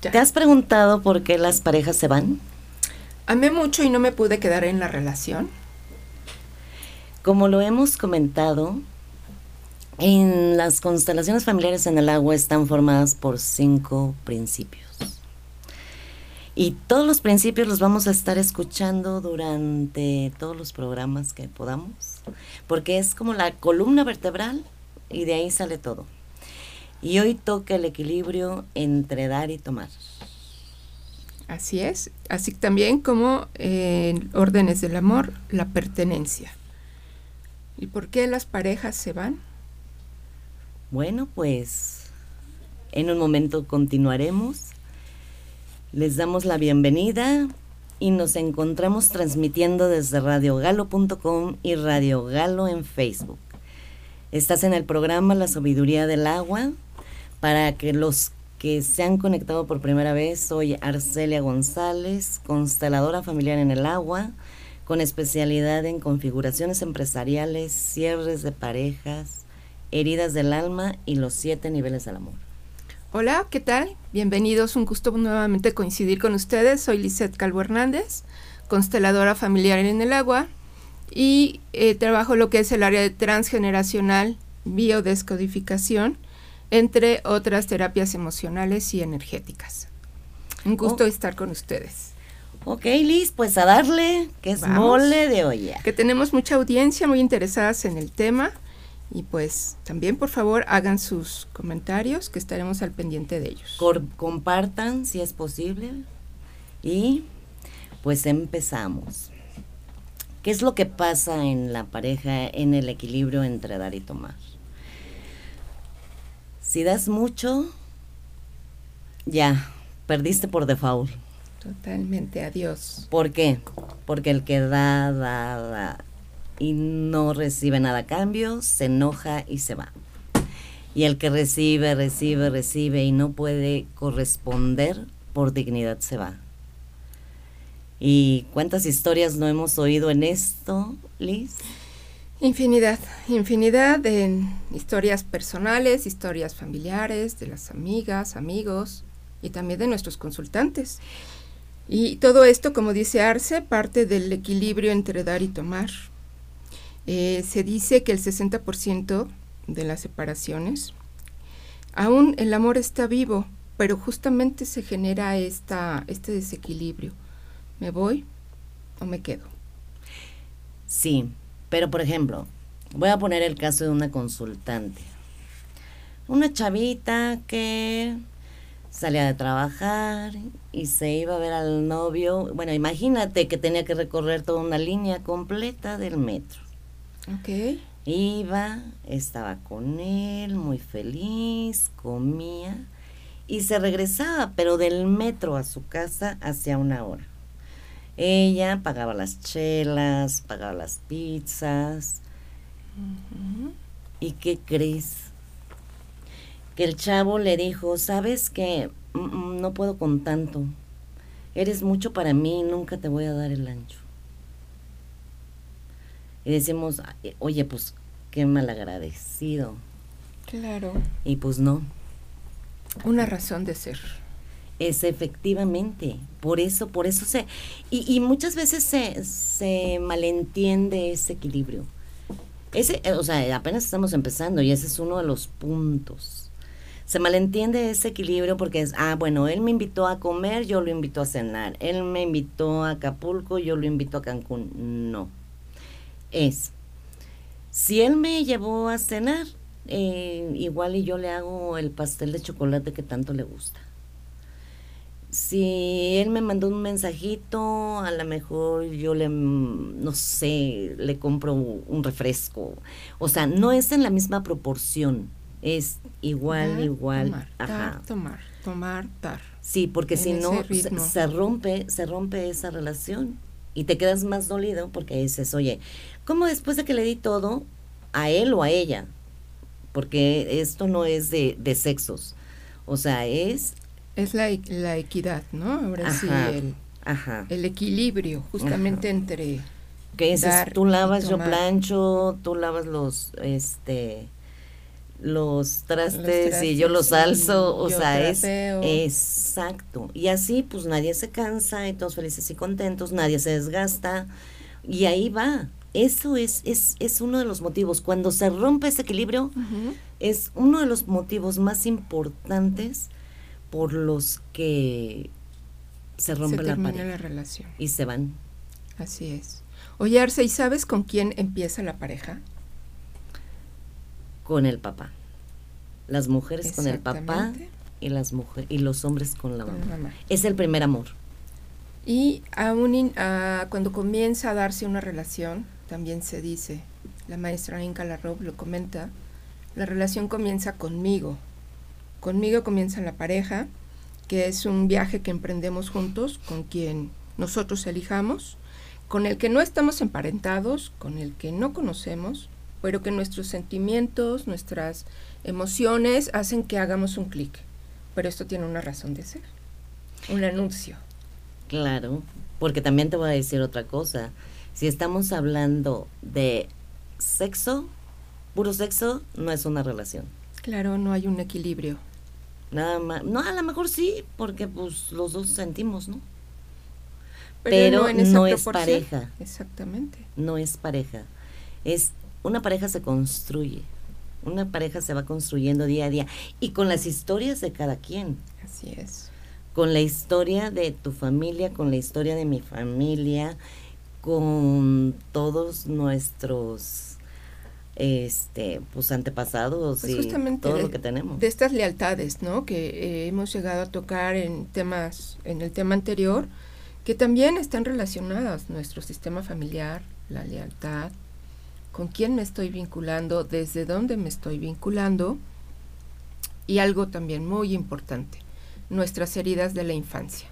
¿Te has preguntado por qué las parejas se van? Amé mucho y no me pude quedar en la relación. Como lo hemos comentado, en las constelaciones familiares en el agua están formadas por cinco principios. Y todos los principios los vamos a estar escuchando durante todos los programas que podamos, porque es como la columna vertebral y de ahí sale todo. Y hoy toca el equilibrio entre dar y tomar. Así es, así también como en órdenes del amor, la pertenencia. ¿Y por qué las parejas se van? Bueno, pues en un momento continuaremos. Les damos la bienvenida y nos encontramos transmitiendo desde radiogalo.com y Radio Galo en Facebook. Estás en el programa La Sabiduría del Agua. Para que los que se han conectado por primera vez, soy Arcelia González, consteladora familiar en el agua con especialidad en configuraciones empresariales, cierres de parejas, heridas del alma y los siete niveles del amor. Hola, ¿qué tal? Bienvenidos, un gusto nuevamente coincidir con ustedes. Soy Lisette Calvo Hernández, consteladora familiar en el agua y eh, trabajo lo que es el área de transgeneracional, biodescodificación, entre otras terapias emocionales y energéticas. Un gusto oh. estar con ustedes. Ok, Liz, pues a darle, que es mole de olla. Que tenemos mucha audiencia muy interesadas en el tema. Y pues también por favor hagan sus comentarios que estaremos al pendiente de ellos. compartan si es posible. Y pues empezamos. ¿Qué es lo que pasa en la pareja en el equilibrio entre dar y tomar? Si das mucho, ya, perdiste por default. Totalmente, adiós. ¿Por qué? Porque el que da, da, da y no recibe nada a cambio, se enoja y se va. Y el que recibe, recibe, recibe y no puede corresponder, por dignidad se va. ¿Y cuántas historias no hemos oído en esto, Liz? Infinidad, infinidad de historias personales, historias familiares, de las amigas, amigos y también de nuestros consultantes. Y todo esto, como dice Arce, parte del equilibrio entre dar y tomar. Eh, se dice que el 60% de las separaciones, aún el amor está vivo, pero justamente se genera esta, este desequilibrio. ¿Me voy o me quedo? Sí, pero por ejemplo, voy a poner el caso de una consultante. Una chavita que salía de trabajar y se iba a ver al novio. Bueno, imagínate que tenía que recorrer toda una línea completa del metro. Ok. Iba, estaba con él, muy feliz, comía y se regresaba, pero del metro a su casa hacia una hora. Ella pagaba las chelas, pagaba las pizzas. ¿Y qué crees? que el chavo le dijo, sabes que mm, mm, no puedo con tanto, eres mucho para mí, nunca te voy a dar el ancho. Y decimos, oye, pues qué malagradecido. Claro. Y pues no. Una razón de ser. Es efectivamente, por eso, por eso se, y, y muchas veces se, se malentiende ese equilibrio. Ese, o sea, apenas estamos empezando y ese es uno de los puntos se malentiende ese equilibrio porque es, ah, bueno, él me invitó a comer, yo lo invito a cenar. Él me invitó a Acapulco, yo lo invito a Cancún. No. Es, si él me llevó a cenar, eh, igual y yo le hago el pastel de chocolate que tanto le gusta. Si él me mandó un mensajito, a lo mejor yo le, no sé, le compro un refresco. O sea, no es en la misma proporción es igual, igual. Tomar, ajá. tomar, tomar, dar. Sí, porque si no se, rompe, se rompe esa relación y te quedas más dolido porque dices, oye, ¿cómo después de que le di todo a él o a ella? Porque esto no es de, de sexos, o sea, es... Es la, la equidad, ¿no? Ahora sí, el, el equilibrio justamente entre... Que es, tú lavas, yo plancho, tú lavas los, este los trastes, y yo los alzo, o sea, es exacto. Y así pues nadie se cansa y todos felices y contentos, nadie se desgasta y ahí va. Eso es, es, es uno de los motivos. Cuando se rompe ese equilibrio, es uno de los motivos más importantes por los que se rompe la, la relación. Y se van. Así es. Oye, Arce, ¿y sabes con quién empieza la pareja? Con el papá. Las mujeres con el papá y las mujeres y los hombres con la mamá. Es el primer amor. Y aún cuando comienza a darse una relación, también se dice, la maestra Inca Larrob lo comenta, la relación comienza conmigo. Conmigo comienza la pareja, que es un viaje que emprendemos juntos con quien nosotros elijamos con el que no estamos emparentados, con el que no conocemos, pero que nuestros sentimientos, nuestras emociones hacen que hagamos un clic. Pero esto tiene una razón de ser, un anuncio. Claro, porque también te voy a decir otra cosa. Si estamos hablando de sexo, puro sexo, no es una relación. Claro, no hay un equilibrio. Nada más, no, a lo mejor sí, porque pues los dos sentimos, ¿no? pero, no, es pareja. Exactamente. No es pareja. Es una pareja se construye. Una pareja se va construyendo día a día y con las historias de cada quien. Así es. Con la historia de tu familia, con la historia de mi familia, con todos nuestros este pues antepasados pues y todo lo que tenemos de estas lealtades no que eh, hemos llegado a tocar en temas en el tema anterior que también están relacionadas nuestro sistema familiar, la lealtad, con quién me estoy vinculando, desde dónde me estoy vinculando y algo también muy importante, nuestras heridas de la infancia.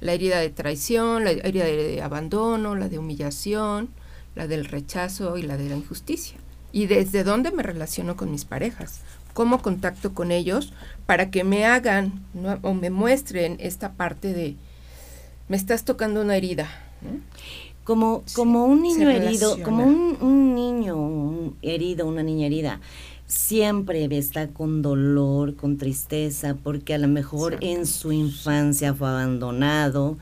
La herida de traición, la herida de abandono, la de humillación, la del rechazo y la de la injusticia. Y desde dónde me relaciono con mis parejas, cómo contacto con ellos para que me hagan o me muestren esta parte de me estás tocando una herida. Como, como un niño herido, como un, niño herido, una niña herida, siempre está con dolor, con tristeza, porque a lo mejor en su infancia fue abandonado,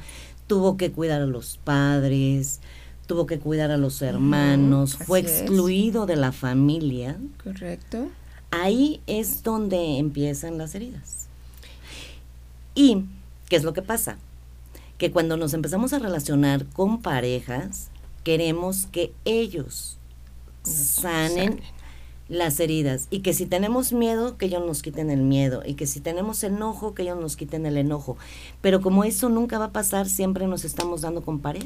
tuvo que cuidar a los padres, tuvo que cuidar a los hermanos, fue excluido de la familia. Correcto. Ahí es donde empiezan las heridas. ¿Y qué es lo que pasa? que cuando nos empezamos a relacionar con parejas, queremos que ellos sanen, las heridas y que si tenemos miedo, que ellos nos quiten el miedo y que si tenemos enojo, que ellos nos quiten el enojo. Pero como eso nunca va a pasar, siempre nos estamos dando con pared.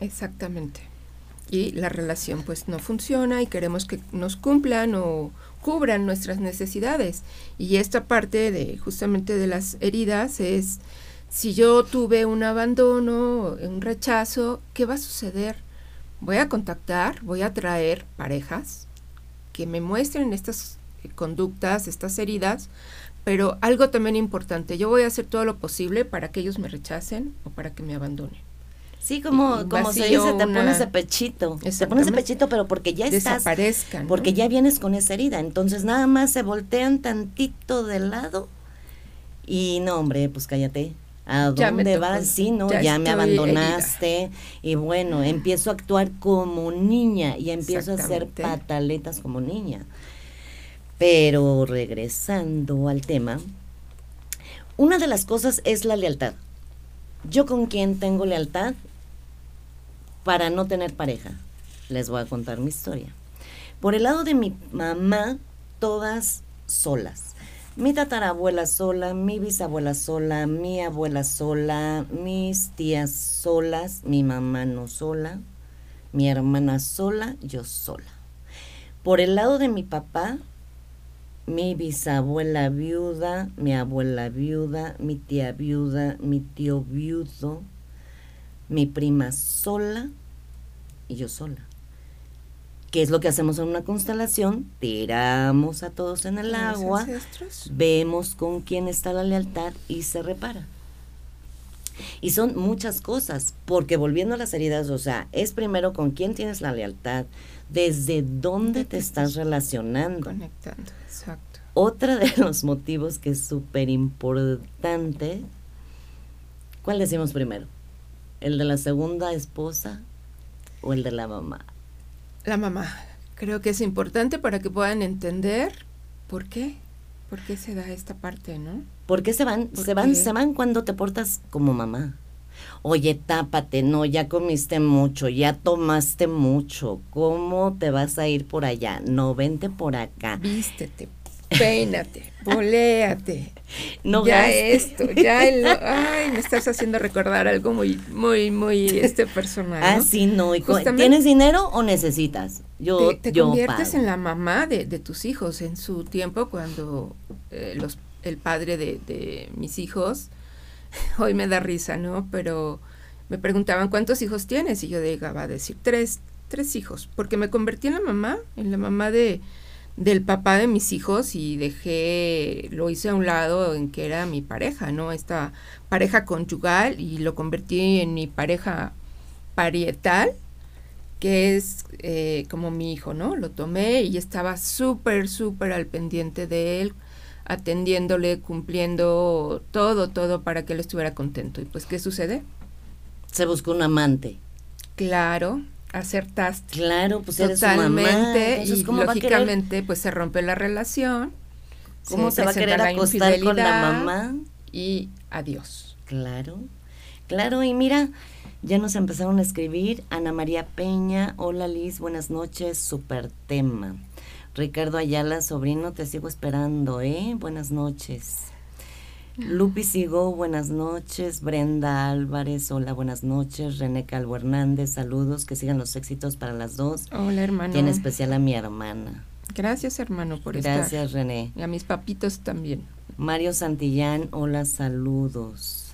Exactamente. Y la relación pues no funciona y queremos que nos cumplan o cubran nuestras necesidades. Y esta parte de justamente de las heridas es si yo tuve un abandono, un rechazo, ¿qué va a suceder? Voy a contactar, voy a traer parejas que me muestren estas conductas, estas heridas, pero algo también importante, yo voy a hacer todo lo posible para que ellos me rechacen o para que me abandonen. Sí, como, como se dice, te pones de pechito. Te pones de pechito, pero porque ya estás. Porque ya vienes con esa herida. Entonces nada más se voltean tantito de lado. Y no, hombre, pues cállate. ¿A dónde vas? Sí, ¿no? Ya, me abandonaste. Y bueno, empiezo a actuar como niña y empiezo a hacer pataletas como niña. Pero regresando al tema, una de las cosas es la lealtad. Yo con quién tengo lealtad para no tener pareja. Les voy a contar mi historia. Por el lado de mi mamá, todas solas mi tatarabuela sola, mi bisabuela sola, mi abuela sola, mis tías solas, mi mamá no sola, mi hermana sola, yo sola. Por el lado de mi papá, mi bisabuela viuda, mi abuela viuda, mi tía viuda, mi tío viudo, mi prima sola y yo sola. ¿Qué es lo que hacemos en una constelación? Tiramos a todos en el agua, vemos con quién está la lealtad y se repara. Y son muchas cosas, porque volviendo a las heridas, o sea, es primero con quién tienes la lealtad, desde dónde te estás relacionando. Conectando, exacto. otra de los motivos que es súper importante, ¿cuál decimos primero? ¿El de la segunda esposa o el de la mamá? La mamá. Creo que es importante para que puedan entender por qué, por qué se da esta parte, ¿no? ¿Por qué se van? Se van, se van cuando te portas como mamá. Oye, tápate, no, ya comiste mucho, ya tomaste mucho, ¿cómo te vas a ir por allá? No, vente por acá. Vístete, peínate, boléate. No ya esto, ya el, ay, me estás haciendo recordar algo muy, muy, muy este personal. Ah, sí, no. ¿Tienes dinero o necesitas? Yo, te, te conviertes en la mamá de, de, tus hijos. En su tiempo, cuando eh, los, el padre de, de mis hijos, hoy me da risa, ¿no? Pero me preguntaban cuántos hijos tienes y yo llegaba a decir tres, tres hijos, porque me convertí en la mamá, en la mamá de del papá de mis hijos y dejé, lo hice a un lado en que era mi pareja, ¿no? Esta pareja conyugal y lo convertí en mi pareja parietal, que es eh, como mi hijo, ¿no? Lo tomé y estaba súper, súper al pendiente de él, atendiéndole, cumpliendo todo, todo para que él estuviera contento. Y pues, ¿qué sucede? Se buscó un amante. Claro, acertaste. Claro, pues Totalmente, y lógicamente pues se rompe la relación. ¿Cómo se, va a querer acostar con la mamá? Y adiós. Claro, claro, y mira, ya nos empezaron a escribir Ana María Peña, hola Liz, buenas noches, super tema. Ricardo Ayala, sobrino, te sigo esperando, ¿eh? Buenas noches. Lupi Sigo, buenas noches. Brenda Álvarez, hola, buenas noches. René Calvo Hernández, saludos, que sigan los éxitos para las dos. Hola, hermano. Y en especial a mi hermana. Gracias, hermano, por estar. Gracias, René. Y a mis papitos también. Mario Santillán, hola, saludos.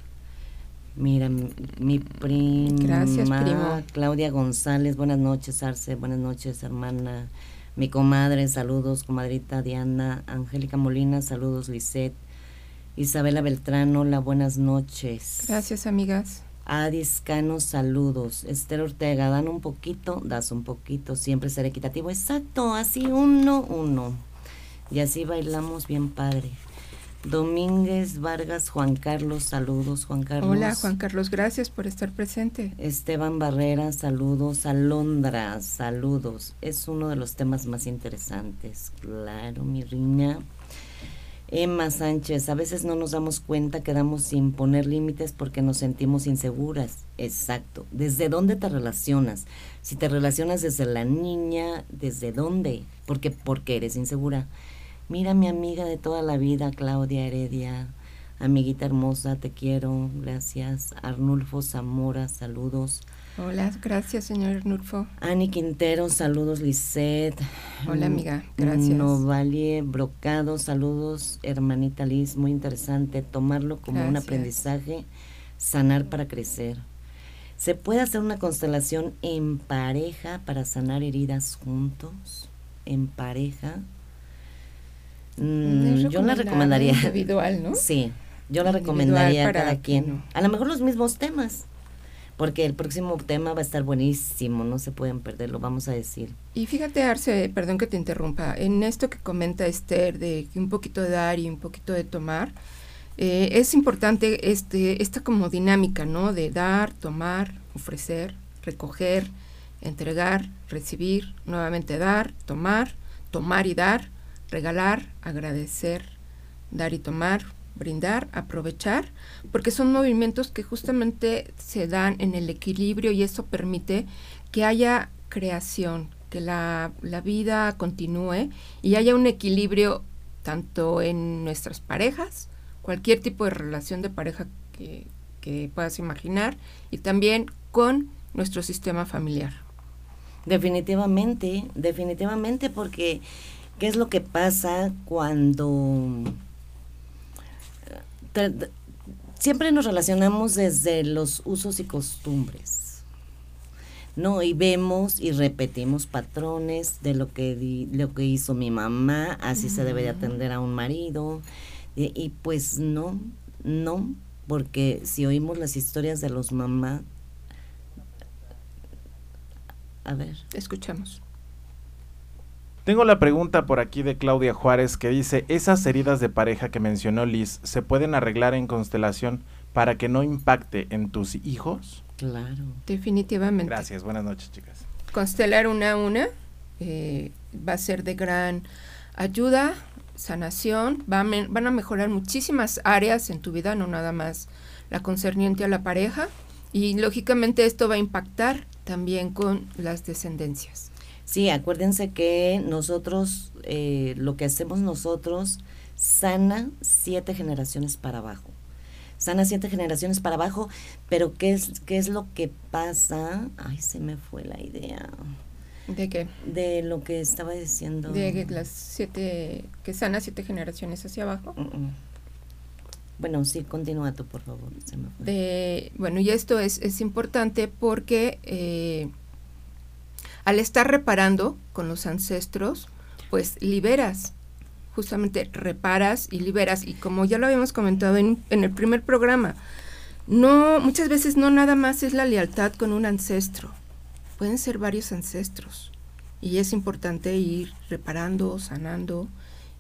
Mira, mi, prima. Gracias, primo. Claudia González, buenas noches, Arce, buenas noches, hermana. Mi comadre, saludos, comadrita Diana. Angélica Molina, saludos, Lisette. Isabela Beltrán, hola, buenas noches. Gracias, amigas. Adis Cano, saludos. Esther Ortega, dan un poquito, das un poquito, siempre ser equitativo. Exacto, así uno, uno. Y así bailamos bien padre. Domínguez Vargas, Juan Carlos, saludos, Juan Carlos. Hola, Juan Carlos, gracias por estar presente. Esteban Barrera, saludos. Alondra, saludos. Es uno de los temas más interesantes. Claro, mi riña. Emma Sánchez, a veces no nos damos cuenta que damos sin poner límites porque nos sentimos inseguras. Exacto. ¿Desde dónde te relacionas? Si te relacionas desde la niña, ¿desde dónde? Porque porque eres insegura. Mira mi amiga de toda la vida, Claudia Heredia. Amiguita hermosa, te quiero. Gracias. Arnulfo Zamora, saludos. Hola, gracias, señor Nurfo. Ani Quintero, saludos, Lisette. Hola, amiga, gracias. Novalie Brocado, saludos, hermanita Liz, muy interesante. Tomarlo como un aprendizaje, sanar para crecer. ¿Se puede hacer una constelación en pareja para sanar heridas juntos? ¿En pareja? Mm, yo la recomendaría. Individual, ¿no? Sí, yo la recomendaría a cada quien. A lo mejor los mismos temas porque el próximo tema va a estar buenísimo, no se pueden perder, lo vamos a decir. Y fíjate, Arce, perdón que te interrumpa, en esto que comenta Esther, de un poquito de dar y un poquito de tomar, eh, es importante este, esta como dinámica, ¿no? De dar, tomar, ofrecer, recoger, entregar, recibir, nuevamente dar, tomar, tomar y dar, regalar, agradecer, dar y tomar, brindar, aprovechar, porque son movimientos que justamente se dan en el equilibrio y eso permite que haya creación, que la, vida continúe y haya un equilibrio tanto en nuestras parejas, cualquier tipo de relación de pareja que, que puedas imaginar, y también con nuestro sistema familiar. Definitivamente, definitivamente, porque ¿qué es lo que pasa cuando siempre nos relacionamos desde los usos y costumbres. ¿no? Y vemos y repetimos patrones de lo que, lo que hizo mi mamá, así se debe de atender a un marido. Y, y, pues no, no, porque si oímos las historias de los mamás, a ver. Escuchamos. Tengo la pregunta por aquí de Claudia Juárez que dice, ¿esas heridas de pareja que mencionó Liz se pueden arreglar en constelación para que no impacte en tus hijos? Claro. Definitivamente. Gracias, buenas noches chicas. Constelar una a una eh, va a ser de gran ayuda, sanación, van a mejorar muchísimas áreas en tu vida, no nada más la concerniente a la pareja, y lógicamente esto va a impactar también con las descendencias. Sí, acuérdense que nosotros, eh, lo que hacemos nosotros, sana siete generaciones para abajo. Sana siete generaciones para abajo, pero ¿qué es, qué es lo que pasa? Ay, se me fue la idea. ¿De qué? De lo que estaba diciendo. De las siete, que sana siete generaciones hacia abajo. Bueno, sí, continúa tú, por favor. Se me fue. De, bueno, y esto es, es importante porque eh, al estar reparando con los ancestros, pues liberas, justamente reparas y liberas. Y como ya lo habíamos comentado en, el primer programa, no, muchas veces no nada más es la lealtad con un ancestro, pueden ser varios ancestros. Y es importante ir reparando, sanando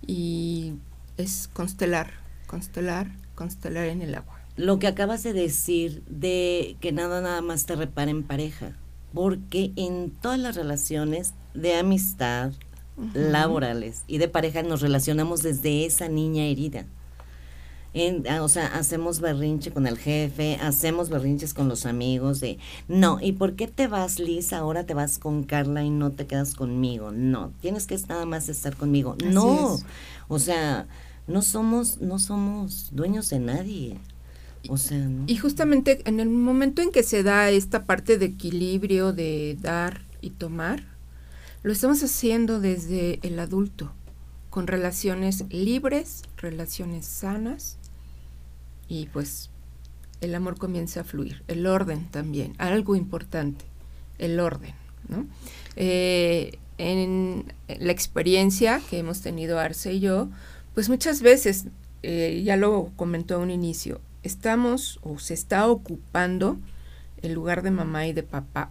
y es constelar, constelar, constelar en el agua. Lo que acabas de decir de que nada nada más te repara en pareja porque en todas las relaciones de amistad, laborales y de pareja nos relacionamos desde esa niña herida. Ah, o sea, hacemos berrinche con el jefe, hacemos berrinches con los amigos de, no, ¿y por qué te vas, Liz? Ahora te vas con Carla y no te quedas conmigo. No, tienes que nada más estar conmigo. no, o sea, no somos, no somos dueños de nadie. Y justamente en el momento en que se da esta parte de equilibrio, de dar y tomar, lo estamos haciendo desde el adulto, con relaciones libres, relaciones sanas, y pues el amor comienza a fluir. El orden también, algo importante, el orden. Eh, en la experiencia que hemos tenido Arce y yo, pues muchas veces, eh, ya lo comentó a un inicio, estamos o se está ocupando el lugar de mamá y de papá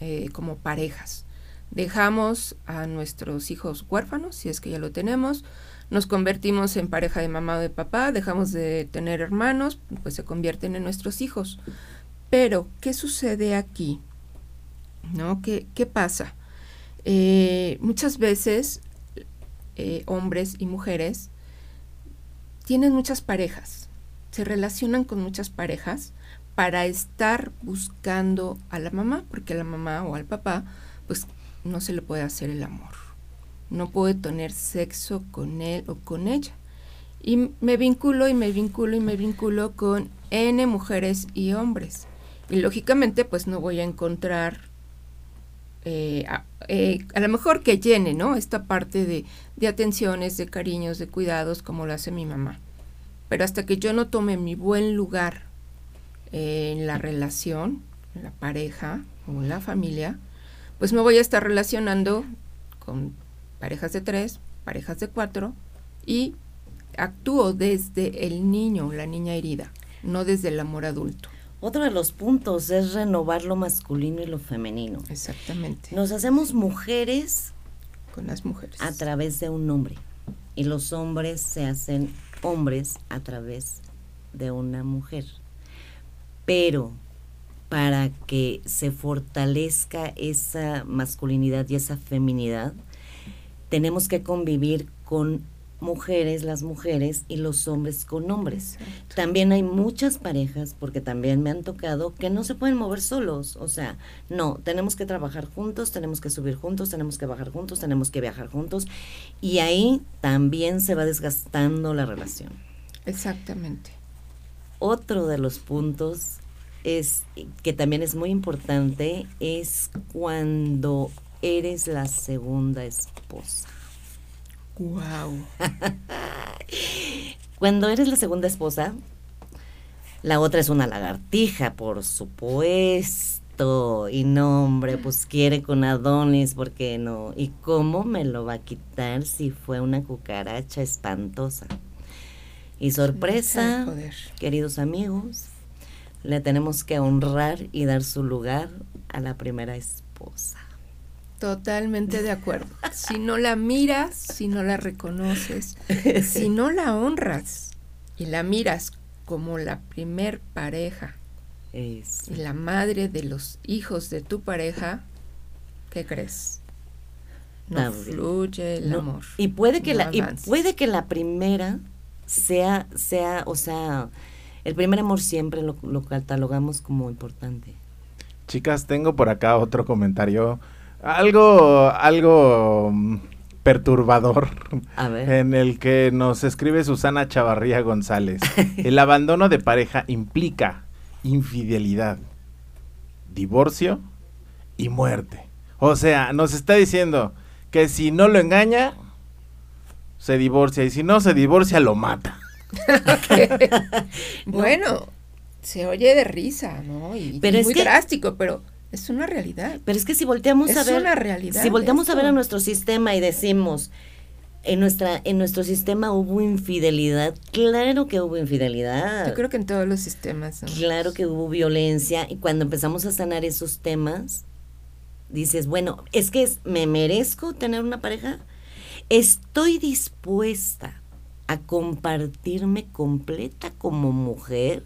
eh, como parejas. Dejamos a nuestros hijos huérfanos, si es que ya lo tenemos, nos convertimos en pareja de mamá o de papá, dejamos de tener hermanos, pues se convierten en nuestros hijos. Pero, ¿qué sucede aquí? ¿No? ¿Qué, qué pasa? Eh, muchas veces eh, hombres y mujeres tienen muchas parejas se relacionan con muchas parejas para estar buscando a la mamá, porque a la mamá o al papá, pues no se le puede hacer el amor. No puede tener sexo con él o con ella. Y me vinculo y me vinculo y me vinculo con N mujeres y hombres. Y lógicamente, pues no voy a encontrar eh, eh, a, lo mejor que llene, ¿no? Esta parte de, de atenciones, de cariños, de cuidados, como lo hace mi mamá. Pero hasta que yo no tome mi buen lugar en la relación, en la pareja o en la familia, pues me voy a estar relacionando con parejas de tres, parejas de cuatro y actúo desde el niño, la niña herida, no desde el amor adulto. Otro de los puntos es renovar lo masculino y lo femenino. Exactamente. Nos hacemos mujeres con las mujeres a través de un hombre y los hombres se hacen hombres a través de una mujer. Pero para que se fortalezca esa masculinidad y esa feminidad, tenemos que convivir con mujeres, las mujeres y los hombres con hombres. También hay muchas parejas, porque también me han tocado, que no se pueden mover solos. O sea, no, tenemos que trabajar juntos, tenemos que subir juntos, tenemos que bajar juntos, tenemos que viajar juntos. Y ahí también se va desgastando la relación. Exactamente. Otro de los puntos es que también es muy importante es cuando eres la segunda esposa. Wow. Cuando eres la segunda esposa, la otra es una lagartija, por supuesto. Y no, hombre, pues quiere con Adonis, ¿por qué no? ¿Y cómo me lo va a quitar si fue una cucaracha espantosa? Y sorpresa, queridos amigos, le tenemos que honrar y dar su lugar a la primera esposa. Totalmente de acuerdo. Si no la miras, si no la reconoces, si no la honras y la miras como la primer pareja y la madre de los hijos de tu pareja, ¿qué crees? No fluye el amor. Y puede que la y puede que la primera sea sea, o sea, el primer amor siempre lo, lo catalogamos como importante. Chicas, tengo por acá otro comentario algo algo mm, perturbador en el que nos escribe Susana Chavarría González. El abandono de pareja implica infidelidad, divorcio y muerte. O sea, nos está diciendo que si no lo engaña, se divorcia y si no se divorcia, lo mata. bueno, se oye de risa, ¿no? Y, pero es muy drástico, pero es una realidad. Pero es que si volteamos a ver, una realidad si volteamos a ver a nuestro sistema y decimos, en nuestra en nuestro sistema hubo infidelidad claro que hubo infidelidad. Yo creo que en todos los sistemas claro que hubo violencia y cuando empezamos a sanar esos temas dices bueno es que me merezco tener una pareja estoy dispuesta a compartirme completa como mujer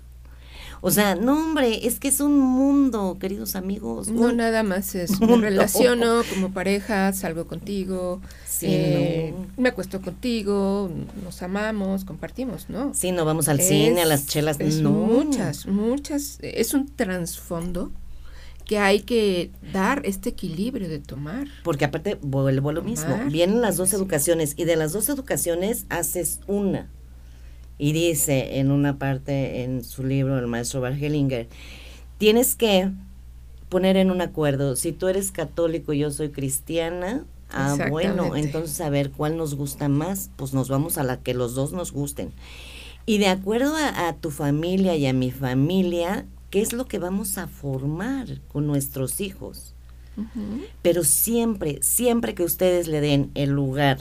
o sea, no, hombre, es que es un mundo, queridos amigos. No, nada más es. Me relaciono como pareja, salgo contigo, eh, me acuesto contigo, nos amamos, compartimos, ¿no? Sí, no vamos al cine, a las chelas. Es Muchas, muchas. Es un trasfondo que hay que dar este equilibrio de tomar. Porque aparte vuelvo a lo mismo, vienen las dos educaciones y de las dos educaciones haces una. Y dice en una parte en su libro, el maestro Bargelinger, tienes que poner en un acuerdo, si tú eres católico y yo soy cristiana, ah, bueno, entonces a ver cuál nos gusta más, pues nos vamos a la que los dos nos gusten. Y de acuerdo a, tu familia y a mi familia, ¿qué es lo que vamos a formar con nuestros hijos? Pero siempre, siempre que ustedes le den el lugar,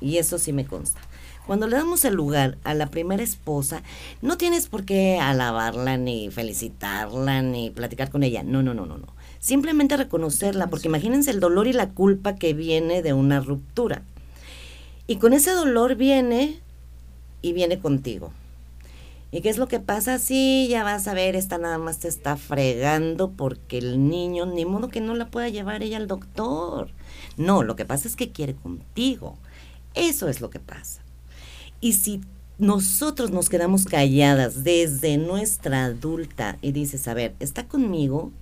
y eso sí me consta, cuando le damos el lugar a la primera esposa, no tienes por qué alabarla, ni felicitarla, ni platicar con ella. No, no, no, no, no. Simplemente reconocerla, porque imagínense el dolor y la culpa que viene de una ruptura. Y con ese dolor viene y viene contigo. ¿Y qué es lo que pasa? Sí, ya vas a ver, esta nada más te está fregando porque el niño, ni modo que no la pueda llevar ella al doctor. No, lo que pasa es que quiere contigo. Eso es lo que pasa. Y si nosotros nos quedamos calladas desde nuestra adulta y dices, a ver, está conmigo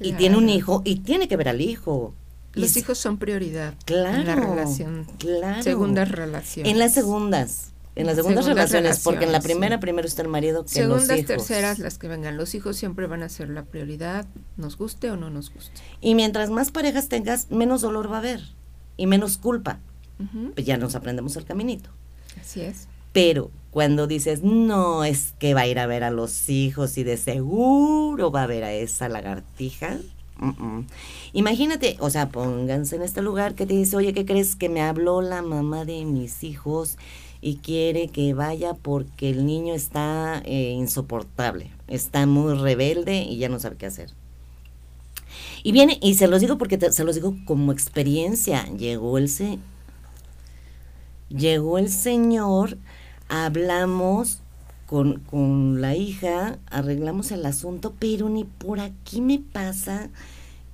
y tiene un hijo y tiene que ver al hijo. Los hijos son prioridad claro, en la relación. Claro. Segundas relaciones. En las segundas. En las segundas, relaciones, porque en la primera primero está el marido que Segundas, los hijos. terceras, las que vengan. Los hijos siempre van a ser la prioridad, nos guste o no nos guste. Y mientras más parejas tengas, menos dolor va a haber y menos culpa. Pues ya nos aprendemos el caminito. Así es. Pero cuando dices, no, es que va a ir a ver a los hijos y de seguro va a ver a esa lagartija. Imagínate, o sea, pónganse en este lugar que te dice, oye, ¿qué crees que me habló la mamá de mis hijos y quiere que vaya porque el niño está eh, insoportable, está muy rebelde y ya no sabe qué hacer? Y viene, y se los digo porque se los digo como experiencia, llegó el, Llegó el señor, hablamos con, con la hija, arreglamos el asunto, pero ni por aquí me pasa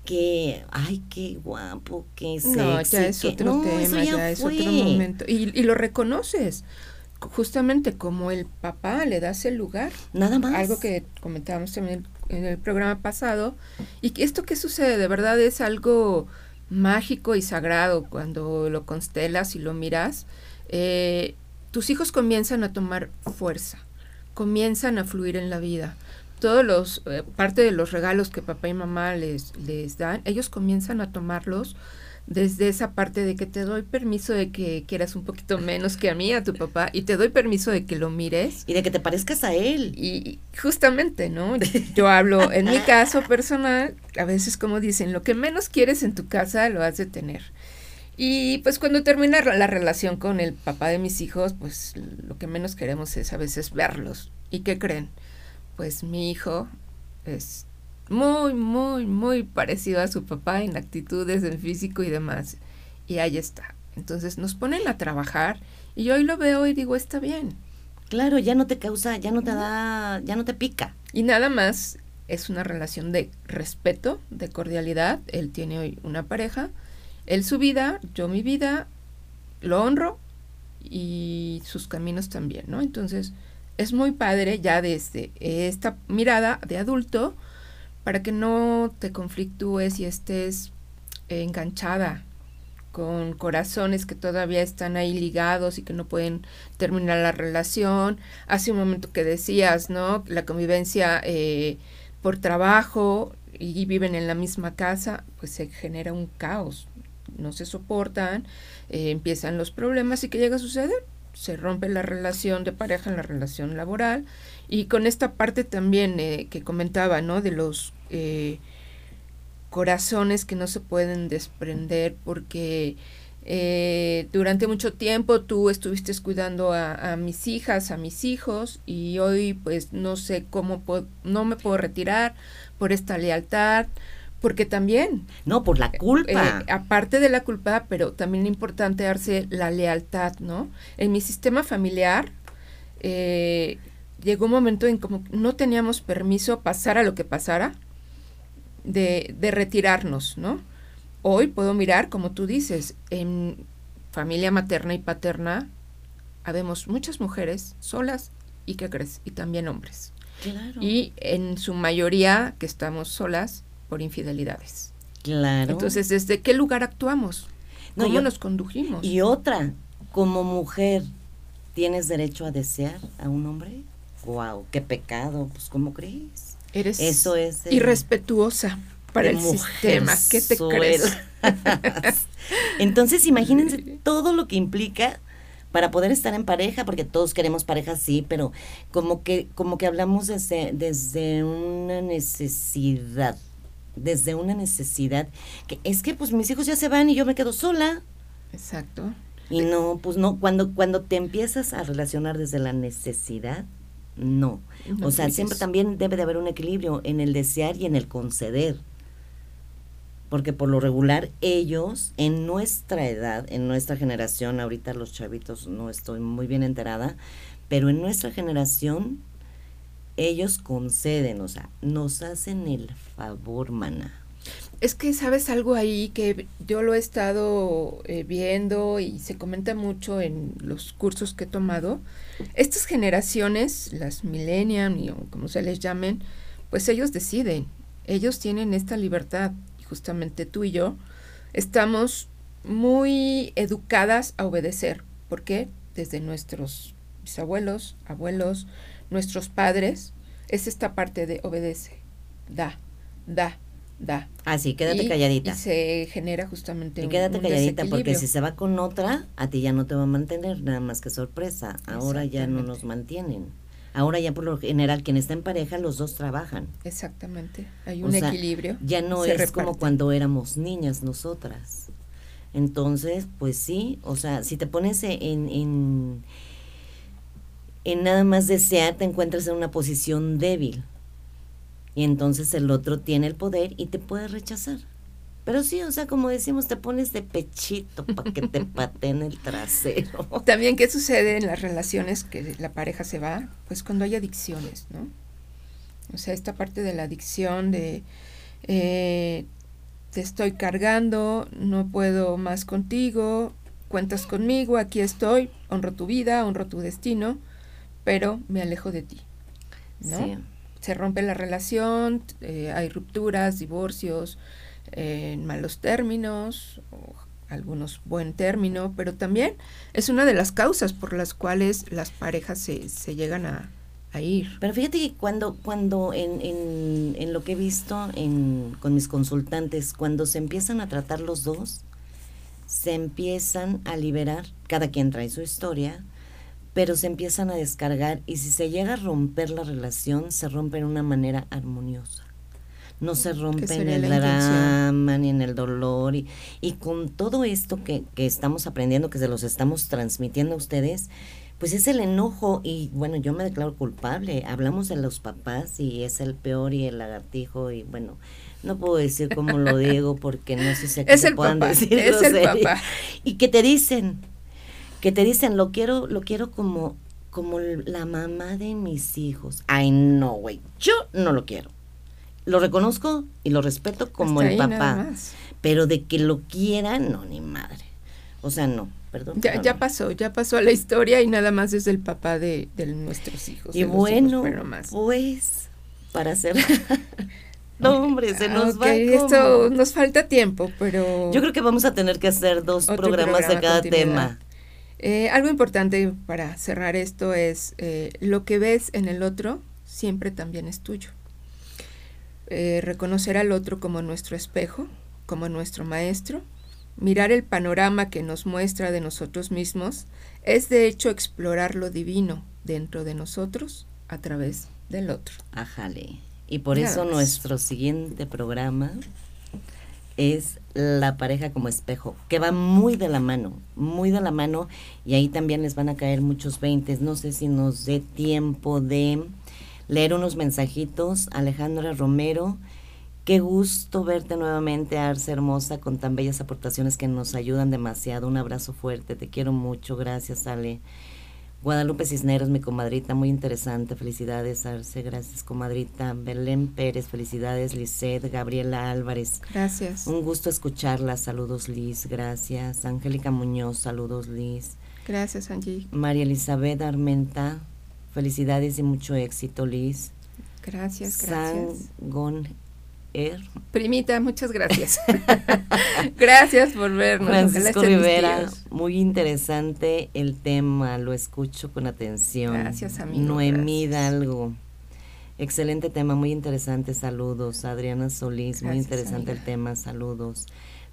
que, ay, qué guapo, qué sexy. No, ya es otro tema, ya, es otro momento. Y, y, lo reconoces, justamente como el papá le das el lugar. Nada más. Algo que comentábamos también en el programa pasado. Y que esto que sucede, de verdad es algo mágico y sagrado cuando lo constelas y lo miras eh, tus hijos comienzan a tomar fuerza, comienzan a fluir en la vida. Todos los, eh, parte de los regalos que papá y mamá les, les dan, ellos comienzan a tomarlos desde esa parte de que te doy permiso de que quieras un poquito menos que a mí, a tu papá, y te doy permiso de que lo mires. Y de que te parezcas a él. Y justamente, ¿no? Yo hablo, en mi caso personal, a veces como dicen, lo que menos quieres en tu casa lo has de tener. Y pues cuando termina la relación con el papá de mis hijos, pues lo que menos queremos es a veces verlos. ¿Y qué creen? Pues mi hijo es muy, muy, muy parecido a su papá en actitudes, en físico y demás. Y ahí está. Entonces nos ponen a trabajar y yo hoy lo veo y digo, está bien. Claro, ya no te causa, ya no te da, ya no te pica. Y nada más es una relación de respeto, de cordialidad. Él tiene hoy una pareja, él su vida, yo mi vida, lo honro y sus caminos también, ¿no? Entonces, es muy padre ya desde esta mirada de adulto para que no te conflictúes y estés enganchada con corazones que todavía están ahí ligados y que no pueden terminar la relación. Hace un momento que decías, ¿no? La convivencia eh, por trabajo y viven en la misma casa, pues se genera un caos. No se soportan, eh, empiezan los problemas y ¿qué llega a suceder? Se rompe la relación de pareja en la relación laboral. Y con esta parte también eh, que comentaba, ¿no? De los corazones que no se pueden desprender porque eh, durante mucho tiempo tú estuviste cuidando a, mis hijas, a mis hijos y hoy pues no sé cómo no me puedo retirar por esta lealtad, porque también... No, por la culpa. Eh, aparte de la culpa, pero también es importante darse la lealtad, ¿no? En mi sistema familiar eh, llegó un momento en como no teníamos permiso pasara lo que pasara de, de retirarnos, ¿no? Hoy puedo mirar, como tú dices, en familia materna y paterna, habemos muchas mujeres solas y que crees, y también hombres. Claro. Y en su mayoría que estamos solas por infidelidades. Claro. Entonces, ¿desde qué lugar actuamos? ¿Cómo nos condujimos? Y otra, como mujer, ¿tienes derecho a desear a un hombre? ¡Wow! ¡Qué pecado! Pues, ¿cómo crees? Eres Eso es irrespetuosa para el sistema. ¿Qué te crees? Entonces, imagínense todo lo que implica para poder estar en pareja, porque todos queremos pareja, sí, pero como que, como que hablamos desde, desde una necesidad, desde una necesidad, que es que pues mis hijos ya se van y yo me quedo sola. Exacto. Y no, pues no, cuando, cuando te empiezas a relacionar desde la necesidad, no. o sea, siempre también debe de haber un equilibrio en el desear y en el conceder. Porque por lo regular ellos, en nuestra edad, en nuestra generación, ahorita los chavitos no estoy muy bien enterada, pero en nuestra generación ellos conceden, o sea, nos hacen el favor, mana. Es que sabes algo ahí que yo lo he estado eh, viendo y se comenta mucho en los cursos que he tomado. Estas generaciones, las millennium o como se les llamen, pues ellos deciden, ellos tienen esta libertad justamente tú y yo estamos muy educadas a obedecer. ¿Por qué? Desde nuestros bisabuelos, abuelos, nuestros padres, es esta parte de obedece, da, da, da. Así, quédate calladita. Y se genera justamente y quédate calladita porque si se va con otra, a ti ya no te va a mantener, nada más que sorpresa. Ahora ya no nos mantienen. Ahora ya por lo general quien está en pareja los dos trabajan. Exactamente. Hay un equilibrio. Ya no es como cuando éramos niñas nosotras. Entonces, pues sí, o sea, si te pones en, en, en nada más desear, te encuentras en una posición débil y entonces el otro tiene el poder y te puede rechazar. Pero sí, o sea, como decimos, te pones de pechito para que te pateen el trasero. También, ¿qué sucede en las relaciones que la pareja se va? Pues cuando hay adicciones, ¿no? O sea, esta parte de la adicción de eh, te estoy cargando, no puedo más contigo, cuentas conmigo, aquí estoy, honro tu vida, honro tu destino, pero me alejo de ti, ¿no? Sí se rompe la relación, eh, hay rupturas, divorcios, en eh, malos términos, o algunos buen término, pero también es una de las causas por las cuales las parejas se, se llegan a, ir. Pero fíjate que cuando, cuando en, en, en lo que he visto en, con mis consultantes, cuando se empiezan a tratar los dos, se empiezan a liberar, cada quien trae su historia, pero se empiezan a descargar y si se llega a romper la relación, se rompe de una manera armoniosa. No se rompe en el drama ni en el dolor. Y, y con todo esto que, que estamos aprendiendo, que se los estamos transmitiendo a ustedes, pues es el enojo y bueno, yo me declaro culpable. Hablamos de los papás y es el peor y el lagartijo y bueno, no puedo decir cómo lo digo porque no sé si es se el puedan papá, decir es el papá. Y que te dicen, que te dicen, lo quiero, lo quiero como, como la mamá de mis hijos. Ay, no, güey, yo no lo quiero. Lo reconozco y lo respeto como el papá. Pero de que lo quiera, no, ni madre. O sea, no, perdón. Ya, ya pasó, ya pasó a la historia y nada más es el papá de, nuestros hijos. Y bueno, pues, para hacer... no, hombre, se nos va. Esto nos falta tiempo, pero... Yo creo que vamos a tener que hacer dos programas de cada tema. Eh, algo importante para cerrar esto es eh, lo que ves en el otro siempre también es tuyo. Eh, reconocer al otro como nuestro espejo, como nuestro maestro, mirar el panorama que nos muestra de nosotros mismos, es de hecho explorar lo divino dentro de nosotros a través del otro. Ajale. Y por eso nuestro siguiente programa es la pareja como espejo, que va muy de la mano, muy de la mano, y ahí también les van a caer muchos veintes. No sé si nos dé tiempo de leer unos mensajitos. Alejandra Romero, qué gusto verte nuevamente, Arce Hermosa, con tan bellas aportaciones que nos ayudan demasiado. Un abrazo fuerte, te quiero mucho, gracias Ale. Guadalupe Cisneros, mi comadrita, muy interesante. Felicidades, Arce. Gracias, comadrita. Belén Pérez, felicidades. Lisette, Gabriela Álvarez. Gracias. Un gusto escucharla. Saludos, Liz. Gracias. Angélica Muñoz, saludos, Liz. Gracias, Angie. María Elizabeth Armenta, felicidades y mucho éxito, Liz. Gracias, gracias. Sangon Primita, muchas gracias. gracias por vernos. Francisco Rivera, muy interesante el tema, lo escucho con atención. Gracias, amigo. Noemí Hidalgo. Excelente tema, muy interesante, saludos. Adriana Solís, muy interesante el tema, saludos.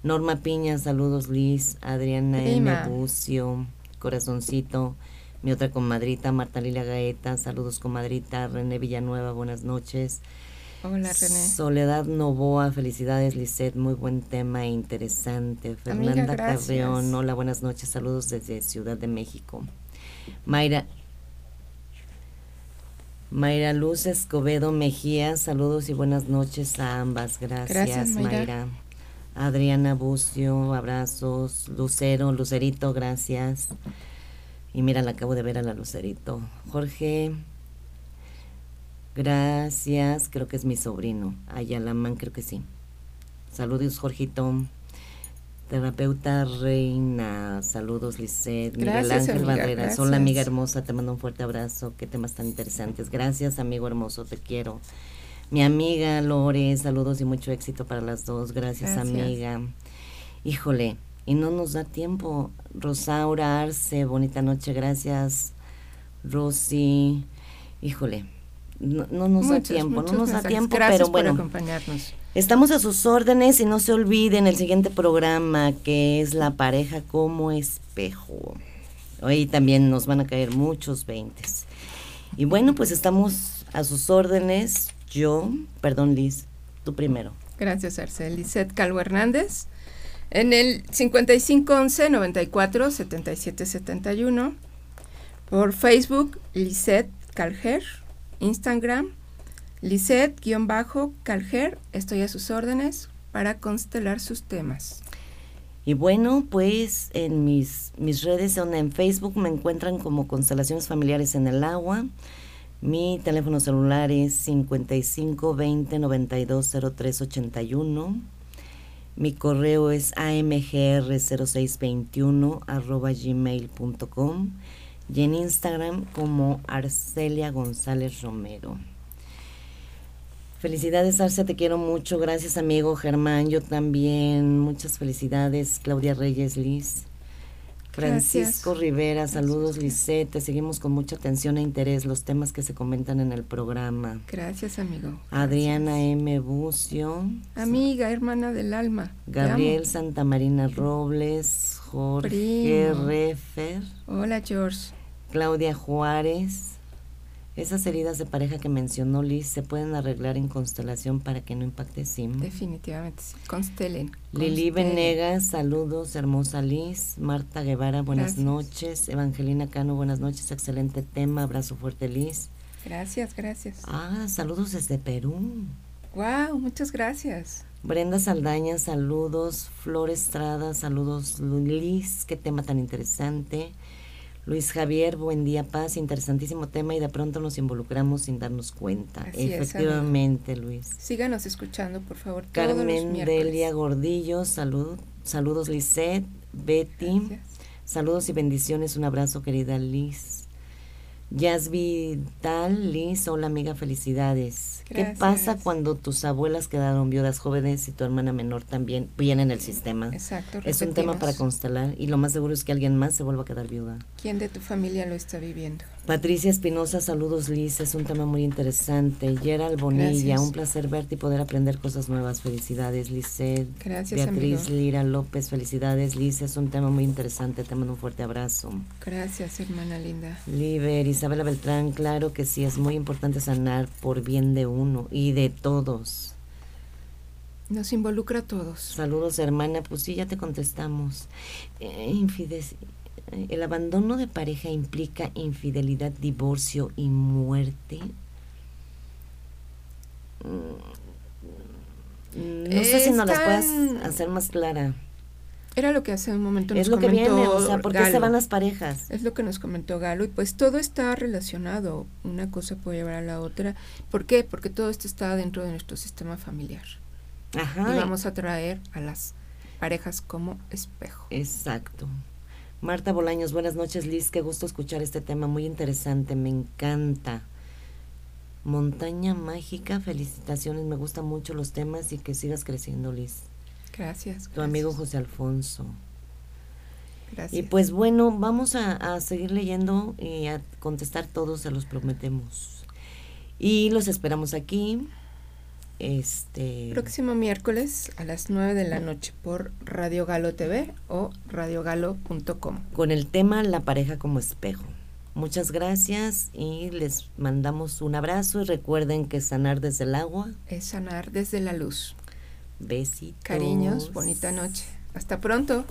Norma Piña, saludos Liz. Adriana M. Bucio, corazoncito. Mi otra comadrita, Marta Lilia Gaeta, saludos comadrita. René Villanueva, buenas noches. Hola, René. Soledad Novoa, felicidades, Lisette, muy buen tema e interesante. Fernanda Carreón, hola, buenas noches, saludos desde Ciudad de México. Mayra, Mayra Luz Escobedo Mejía, saludos y buenas noches a ambas. Gracias, Mayra. Adriana Bucio, abrazos. Lucero, Lucerito, gracias. Y mira, la acabo de ver a la Lucerito. Jorge Gracias, creo que es mi sobrino. Ayalaman, creo que sí. Saludos, Jorgito. Terapeuta Reina, saludos Lisset, Miguel Ángel Barreras, hola amiga hermosa, te mando un fuerte abrazo, qué temas tan interesantes, gracias amigo hermoso, te quiero. Mi amiga Lore, saludos y mucho éxito para las dos, gracias, amiga. Híjole, y no nos da tiempo, Rosaura Arce, bonita noche, gracias, Rosy, híjole, no, nos da tiempo, no nos da tiempo, pero bueno, acompañarnos. estamos a sus órdenes y no se olviden el siguiente programa que es la pareja como espejo. Hoy también nos van a caer muchos veintes. Y bueno, pues estamos a sus órdenes. Yo, perdón Liz, tú primero. Gracias Arcel. Lisette Calvo Hernández. En el 5511 94 77 71. Por Facebook, Lisette Calger Instagram, Lisette-Calger, estoy a sus órdenes para constelar sus temas. Y bueno, pues en mis, mis redes, en Facebook me encuentran como Constelaciones Familiares en el Agua. Mi teléfono celular es 55 20 92 03 81. Mi correo es amgr0621 arroba gmail.com y en Instagram como Arcelia González Romero. Felicidades Arce, te quiero mucho. Gracias amigo Germán, yo también. Muchas felicidades Claudia Reyes Liz. Francisco Rivera, saludos Lisette, te seguimos con mucha atención e interés los temas que se comentan en el programa. Gracias, amigo. Adriana M. Bucio. Amiga, hermana del alma. Gabriel Santamarina Robles, Jorge Refer. Hola, George. Claudia Juárez, Esas heridas de pareja que mencionó Liz se pueden arreglar en constelación para que no impacte Sim. Definitivamente, constelen. Lili Venegas, saludos, hermosa Liz. Marta Guevara, buenas noches. Evangelina Cano, buenas noches, excelente tema, abrazo fuerte Liz. Gracias, gracias. Ah, saludos desde Perú. Wow, muchas gracias. Brenda Saldaña, saludos. Flor Estrada, saludos. Liz, qué tema tan interesante. Luis Javier, buen día, paz, interesantísimo tema y de pronto nos involucramos sin darnos cuenta. Efectivamente, Luis. Síganos escuchando, por favor. Carmen Delia Gordillo, salud, saludos Lisette, Betty, saludos y bendiciones, un abrazo querida Liz. Tal, Liz, hola amiga, felicidades. ¿Qué pasa cuando tus abuelas quedaron viudas jóvenes y tu hermana menor también viene en el sistema? Exacto. Es un tema para constelar y lo más seguro es que alguien más se vuelva a quedar viuda. ¿Quién de tu familia lo está viviendo? Patricia Espinosa, saludos Liz, es un tema muy interesante. Gerald Bonilla, un placer verte y poder aprender cosas nuevas. Felicidades, Lizeth. Gracias, Beatriz Lira López, felicidades, Liz, es un tema muy interesante. Te mando un fuerte abrazo. Gracias, hermana linda. Liber, Isabela Beltrán, claro que sí, es muy importante sanar por bien de uno y de todos. Nos involucra a todos. Saludos, hermana. Pues sí, ya te contestamos. Eh, el abandono de pareja implica infidelidad, divorcio y muerte. Mm, no sé si nos las puedas hacer más clara. Era lo que hace un momento nos es lo que viene, o sea, ¿por qué se van las parejas? Es lo que nos comentó Galo y pues todo está relacionado, una cosa puede llevar a la otra. ¿Por qué? Porque todo esto está dentro de nuestro sistema familiar. Ajá. Y vamos a traer a las parejas como espejo. Exacto. Marta Bolaños, buenas noches Liz, qué gusto escuchar este tema muy interesante, me encanta. Montaña Mágica, felicitaciones, me gustan mucho los temas y que sigas creciendo Liz. Gracias. Tu amigo José Alfonso. Gracias. Y pues bueno, vamos a, a seguir leyendo y a contestar todos, se los prometemos. Y los esperamos aquí este próximo miércoles a las 9 de la noche por Radio Galo TV o radiogalo.com con el tema La pareja como espejo. Muchas gracias y les mandamos un abrazo y recuerden que sanar desde el agua es sanar desde la luz. Besitos. Cariños, bonita noche. Hasta pronto.